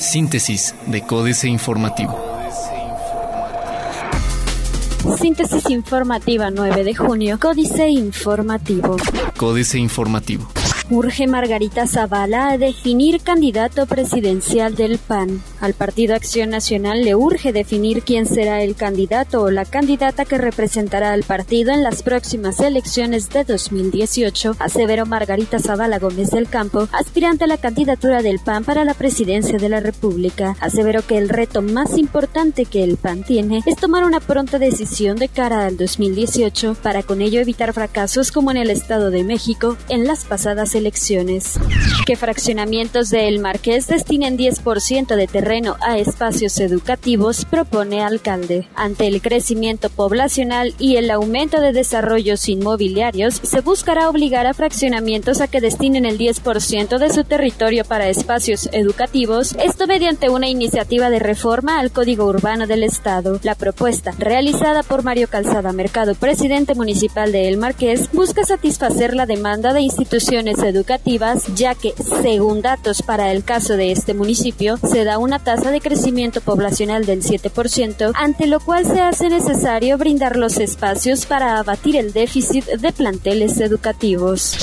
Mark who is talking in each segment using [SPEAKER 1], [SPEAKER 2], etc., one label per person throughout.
[SPEAKER 1] Síntesis de Códice Informativo.
[SPEAKER 2] Síntesis informativa 9 de junio, Códice Informativo.
[SPEAKER 1] Códice Informativo.
[SPEAKER 2] Urge Margarita Zavala a definir candidato presidencial del PAN. Al Partido Acción Nacional le urge definir quién será el candidato o la candidata que representará al partido en las próximas elecciones de 2018, aseveró Margarita Zavala Gómez del Campo, aspirante a la candidatura del PAN para la presidencia de la República. Aseveró que el reto más importante que el PAN tiene es tomar una pronta decisión de cara al 2018 para con ello evitar fracasos como en el Estado de México en las pasadas elecciones. Que fraccionamientos de El Marqués destinen 10% de terreno a espacios educativos, propone alcalde. Ante el crecimiento poblacional y el aumento de desarrollos inmobiliarios, se buscará obligar a fraccionamientos a que destinen el 10% de su territorio para espacios educativos, esto mediante una iniciativa de reforma al Código Urbano del Estado. La propuesta, realizada por Mario Calzada Mercado, presidente municipal de El Marqués, busca satisfacer la demanda de instituciones educativas, ya que, según datos para el caso de este municipio, se da una tasa de crecimiento poblacional del 7%, ante lo cual se hace necesario brindar los espacios para abatir el déficit de planteles educativos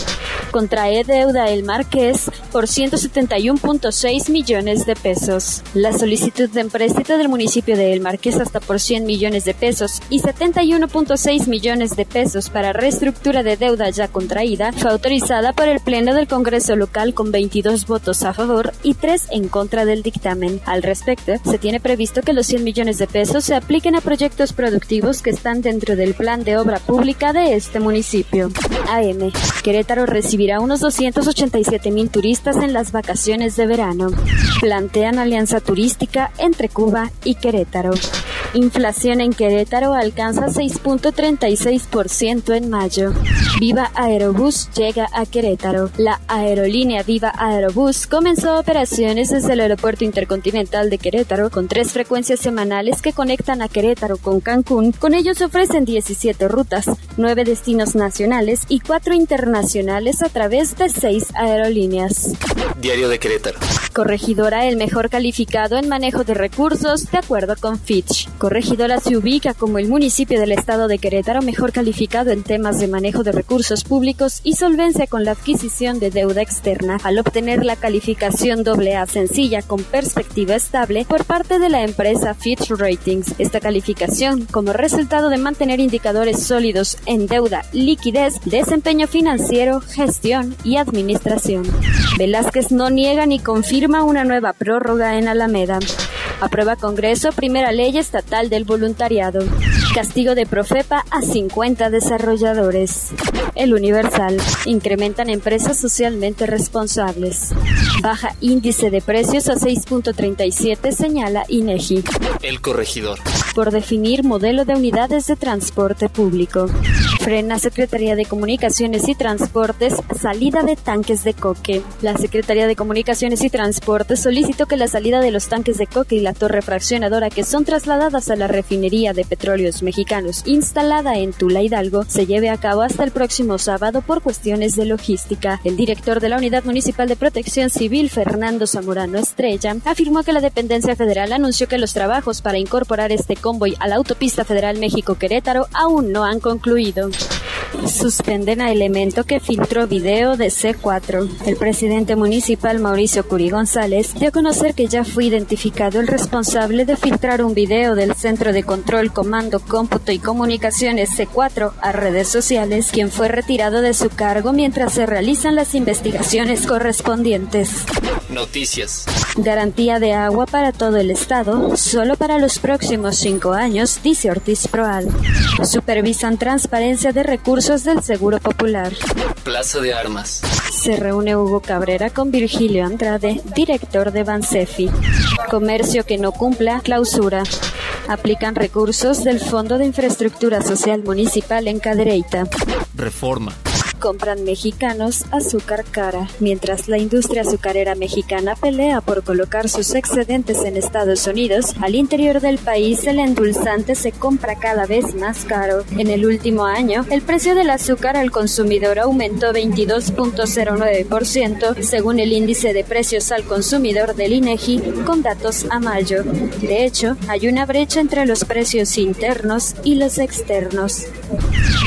[SPEAKER 2] contrae deuda el Marqués por 171.6 millones de pesos. La solicitud de empréstito del municipio de El Marqués hasta por 100 millones de pesos y 71.6 millones de pesos para reestructura de deuda ya contraída fue autorizada por el Pleno del Congreso local con 22 votos a favor y 3 en contra del dictamen. Al respecto, se tiene previsto que los 100 millones de pesos se apliquen a proyectos productivos que están dentro del plan de obra pública de este municipio. AM. Querétaro recibirá a unos 287 mil turistas en las vacaciones de verano. Plantean alianza turística entre Cuba y Querétaro. Inflación en Querétaro alcanza 6.36% en mayo. Viva Aerobús llega a Querétaro. La aerolínea Viva Aerobús comenzó operaciones desde el Aeropuerto Intercontinental de Querétaro con tres frecuencias semanales que conectan a Querétaro con Cancún. Con ellos ofrecen 17 rutas, 9 destinos nacionales y 4 internacionales a través de 6 aerolíneas.
[SPEAKER 1] Diario de Querétaro.
[SPEAKER 2] Corregidora el mejor calificado en manejo de recursos de acuerdo con Fitch. Corregidora se ubica como el municipio del estado de Querétaro mejor calificado en temas de manejo de recursos públicos y solvencia con la adquisición de deuda externa al obtener la calificación AA sencilla con perspectiva estable por parte de la empresa Fitch Ratings. Esta calificación, como resultado de mantener indicadores sólidos en deuda, liquidez, desempeño financiero, gestión y administración. Velázquez no niega ni confirma una nueva prórroga en Alameda. Aprueba Congreso primera ley estatal del voluntariado. Castigo de Profepa a 50 desarrolladores. El Universal. Incrementan empresas socialmente responsables. Baja índice de precios a 6.37 señala INEGI.
[SPEAKER 1] El corregidor.
[SPEAKER 2] Por definir modelo de unidades de transporte público. Frena Secretaría de Comunicaciones y Transportes salida de tanques de coque. La Secretaría de Comunicaciones y Transportes solicitó que la salida de los tanques de coque y la torre fraccionadora que son trasladadas a la refinería de petróleos mexicanos instalada en Tula Hidalgo se lleve a cabo hasta el próximo sábado por cuestiones de logística. El director de la Unidad Municipal de Protección Civil, Fernando Zamorano Estrella, afirmó que la dependencia federal anunció que los trabajos para incorporar este convoy a la autopista federal México-Querétaro aún no han concluido. Suspenden a elemento que filtró video de C4. El presidente municipal Mauricio Curi González dio a conocer que ya fue identificado el responsable de filtrar un video del Centro de Control, Comando, Cómputo y Comunicaciones C4 a redes sociales, quien fue retirado de su cargo mientras se realizan las investigaciones correspondientes.
[SPEAKER 1] Noticias.
[SPEAKER 2] Garantía de agua para todo el estado, solo para los próximos cinco años, dice Ortiz Proal. Supervisan transparencia de recursos del Seguro Popular.
[SPEAKER 1] Plaza de Armas.
[SPEAKER 2] Se reúne Hugo Cabrera con Virgilio Andrade, director de Bansefi. Comercio que no cumpla, clausura. Aplican recursos del Fondo de Infraestructura Social Municipal en Cadereyta.
[SPEAKER 1] Reforma
[SPEAKER 2] compran mexicanos azúcar cara, mientras la industria azucarera mexicana pelea por colocar sus excedentes en Estados Unidos. Al interior del país el endulzante se compra cada vez más caro. En el último año, el precio del azúcar al consumidor aumentó 22.09% según el índice de precios al consumidor del INEGI con datos a mayo. De hecho, hay una brecha entre los precios internos y los externos.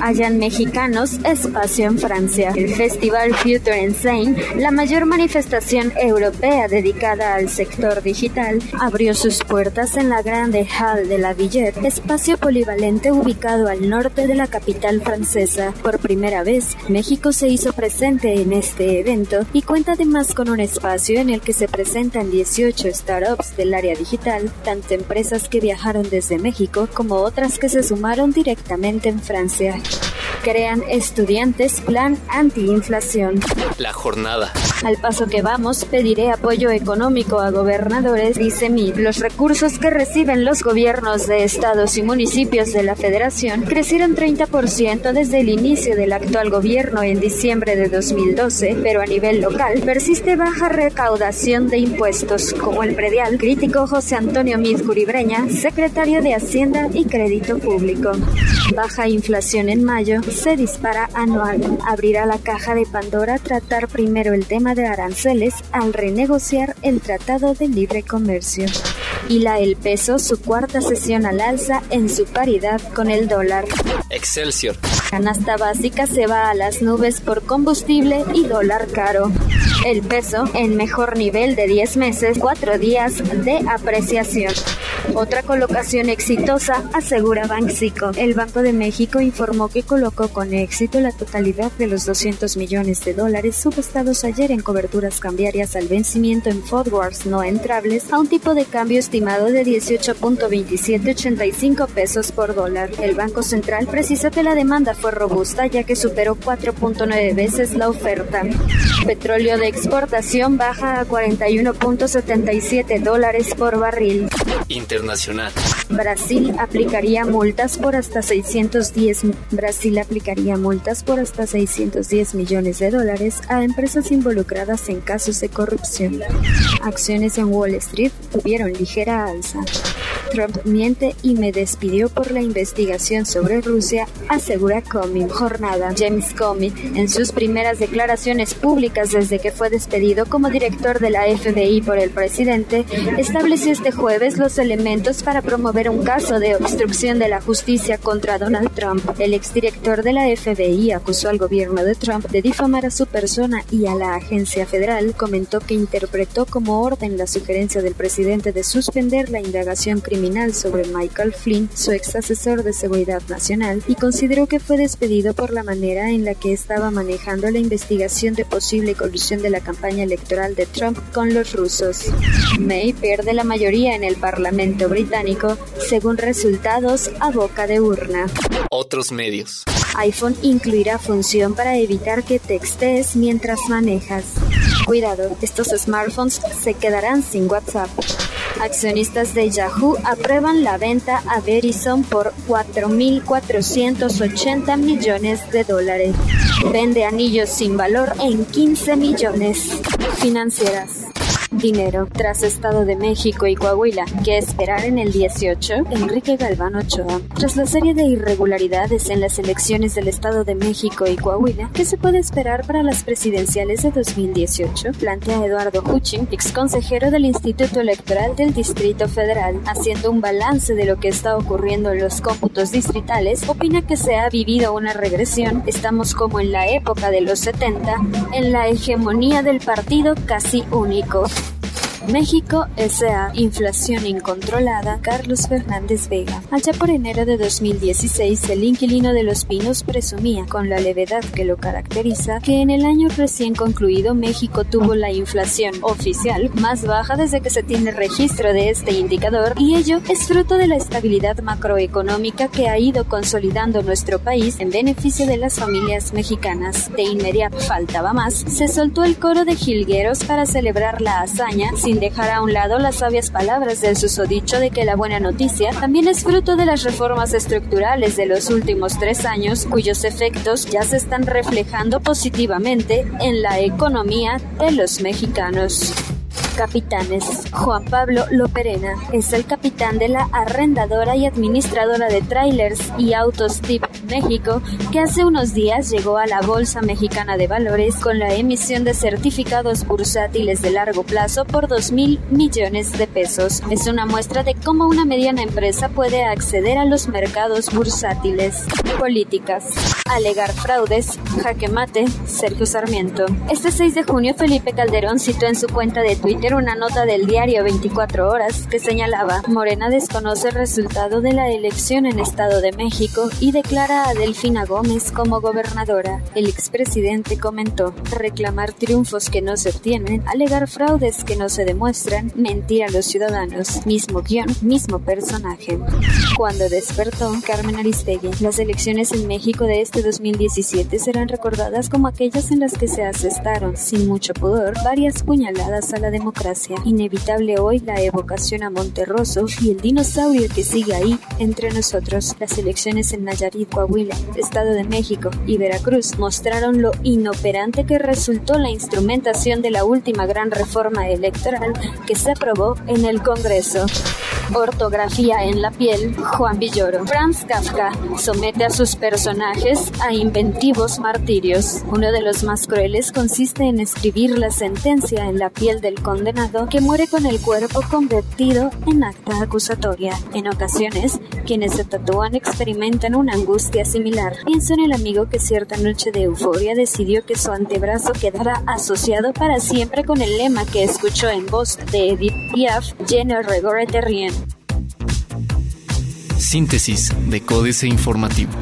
[SPEAKER 2] Hayan mexicanos espacio en El Festival Future Insane, la mayor manifestación europea dedicada al sector digital, abrió sus puertas en la Grande Halle de la Villette, espacio polivalente ubicado al norte de la capital francesa. Por primera vez, México se hizo presente en este evento y cuenta además con un espacio en el que se presentan 18 startups del área digital, tanto empresas que viajaron desde México como otras que se sumaron directamente en Francia. Crean estudiantes plan antiinflación.
[SPEAKER 1] La jornada.
[SPEAKER 2] Al paso que vamos, pediré apoyo económico a gobernadores, dice MIT. Los recursos que reciben los gobiernos de estados y municipios de la federación crecieron 30% desde el inicio del actual gobierno en diciembre de 2012, pero a nivel local persiste baja recaudación de impuestos, como el predial, crítico José Antonio Mid Curibreña, secretario de Hacienda y Crédito Público. Baja inflación en mayo se dispara anual. Abrirá la caja de Pandora tratar primero el tema de aranceles al renegociar el Tratado de Libre Comercio. Y la el peso su cuarta sesión al alza en su paridad con el dólar.
[SPEAKER 1] Excelsior.
[SPEAKER 2] Canasta básica se va a las nubes por combustible y dólar caro. El peso en mejor nivel de 10 meses, 4 días de apreciación. Otra colocación exitosa, asegura Banxico. El Banco de México informó que colocó con éxito la totalidad de los 200 millones de dólares subestados ayer en coberturas cambiarias al vencimiento en forwards no entrables a un tipo de cambio estimado de 18.2785 pesos por dólar. El Banco Central precisa que la demanda fue robusta ya que superó 4.9 veces la oferta. Petróleo de exportación baja a 41.77 dólares por barril. Brasil aplicaría multas por hasta 610 Brasil aplicaría multas por hasta 610 millones de dólares a empresas involucradas en casos de corrupción. Acciones en Wall Street tuvieron ligera alza. Trump miente y me despidió por la investigación sobre Rusia, asegura Comey. Jornada. James Comey, en sus primeras declaraciones públicas desde que fue despedido como director de la FBI por el presidente, estableció este jueves los elementos para promover un caso de obstrucción de la justicia contra Donald Trump. El exdirector de la FBI acusó al gobierno de Trump de difamar a su persona y a la agencia federal. Comentó que interpretó como orden la sugerencia del presidente de suspender la indagación criminal sobre Michael Flynn, su ex asesor de seguridad nacional, y consideró que fue despedido por la manera en la que estaba manejando la investigación de posible colusión de la campaña electoral de Trump con los rusos. May pierde la mayoría en el Parlamento británico, según resultados a boca de urna.
[SPEAKER 1] Otros medios.
[SPEAKER 2] iPhone incluirá función para evitar que textees mientras manejas. Cuidado, estos smartphones se quedarán sin WhatsApp. Accionistas de Yahoo aprueban la venta a Verizon por 4.480 millones de dólares. Vende anillos sin valor en 15 millones. Financieras. Dinero. Tras Estado de México y Coahuila, ¿qué esperar en el 18? Enrique Galván Ochoa. Tras la serie de irregularidades en las elecciones del Estado de México y Coahuila, ¿qué se puede esperar para las presidenciales de 2018? Plantea Eduardo Huchin, ex consejero del Instituto Electoral del Distrito Federal, haciendo un balance de lo que está ocurriendo en los cómputos distritales, opina que se ha vivido una regresión. Estamos como en la época de los 70, en la hegemonía del partido casi único. México S.A. Inflación incontrolada. Carlos Fernández Vega. Allá por enero de 2016, el inquilino de Los Pinos presumía, con la levedad que lo caracteriza, que en el año recién concluido México tuvo la inflación oficial más baja desde que se tiene registro de este indicador y ello es fruto de la estabilidad macroeconómica que ha ido consolidando nuestro país en beneficio de las familias mexicanas. De inmediato faltaba más, se soltó el coro de jilgueros para celebrar la hazaña sin dejar a un lado las sabias palabras del susodicho de que la buena noticia también es fruto de las reformas estructurales de los últimos tres años, cuyos efectos ya se están reflejando positivamente en la economía de los mexicanos. Capitanes. Juan Pablo Loperena es el capitán de la arrendadora y administradora de trailers y autos TIP México, que hace unos días llegó a la Bolsa Mexicana de Valores con la emisión de certificados bursátiles de largo plazo por 2 mil millones de pesos. Es una muestra de cómo una mediana empresa puede acceder a los mercados bursátiles. Políticas. Alegar fraudes. Jaque mate. Sergio Sarmiento. Este 6 de junio, Felipe Calderón citó en su cuenta de Twitter una nota del diario 24 Horas que señalaba Morena desconoce el resultado de la elección en Estado de México y declara a Delfina Gómez como gobernadora. El expresidente comentó reclamar triunfos que no se obtienen, alegar fraudes que no se demuestran, mentir a los ciudadanos. Mismo guion, mismo personaje. Cuando despertó Carmen Aristegui, las elecciones en México de este 2017 serán recordadas como aquellas en las que se asestaron, sin mucho pudor, varias puñaladas a la democracia Inevitable hoy la evocación a Monterroso y el dinosaurio que sigue ahí entre nosotros. Las elecciones en Nayarit, Coahuila, Estado de México y Veracruz mostraron lo inoperante que resultó la instrumentación de la última gran reforma electoral que se aprobó en el Congreso. Ortografía en la piel, Juan Villoro. Franz Kafka somete a sus personajes a inventivos martirios. Uno de los más crueles consiste en escribir la sentencia en la piel del condenado que muere con el cuerpo convertido en acta acusatoria. En ocasiones, quienes se tatúan experimentan una angustia similar. Pienso en el amigo que cierta noche de euforia decidió que su antebrazo quedara asociado para siempre con el lema que escuchó en voz de Edith Piaf, Je regore rien.
[SPEAKER 1] Síntesis de Códice Informativo.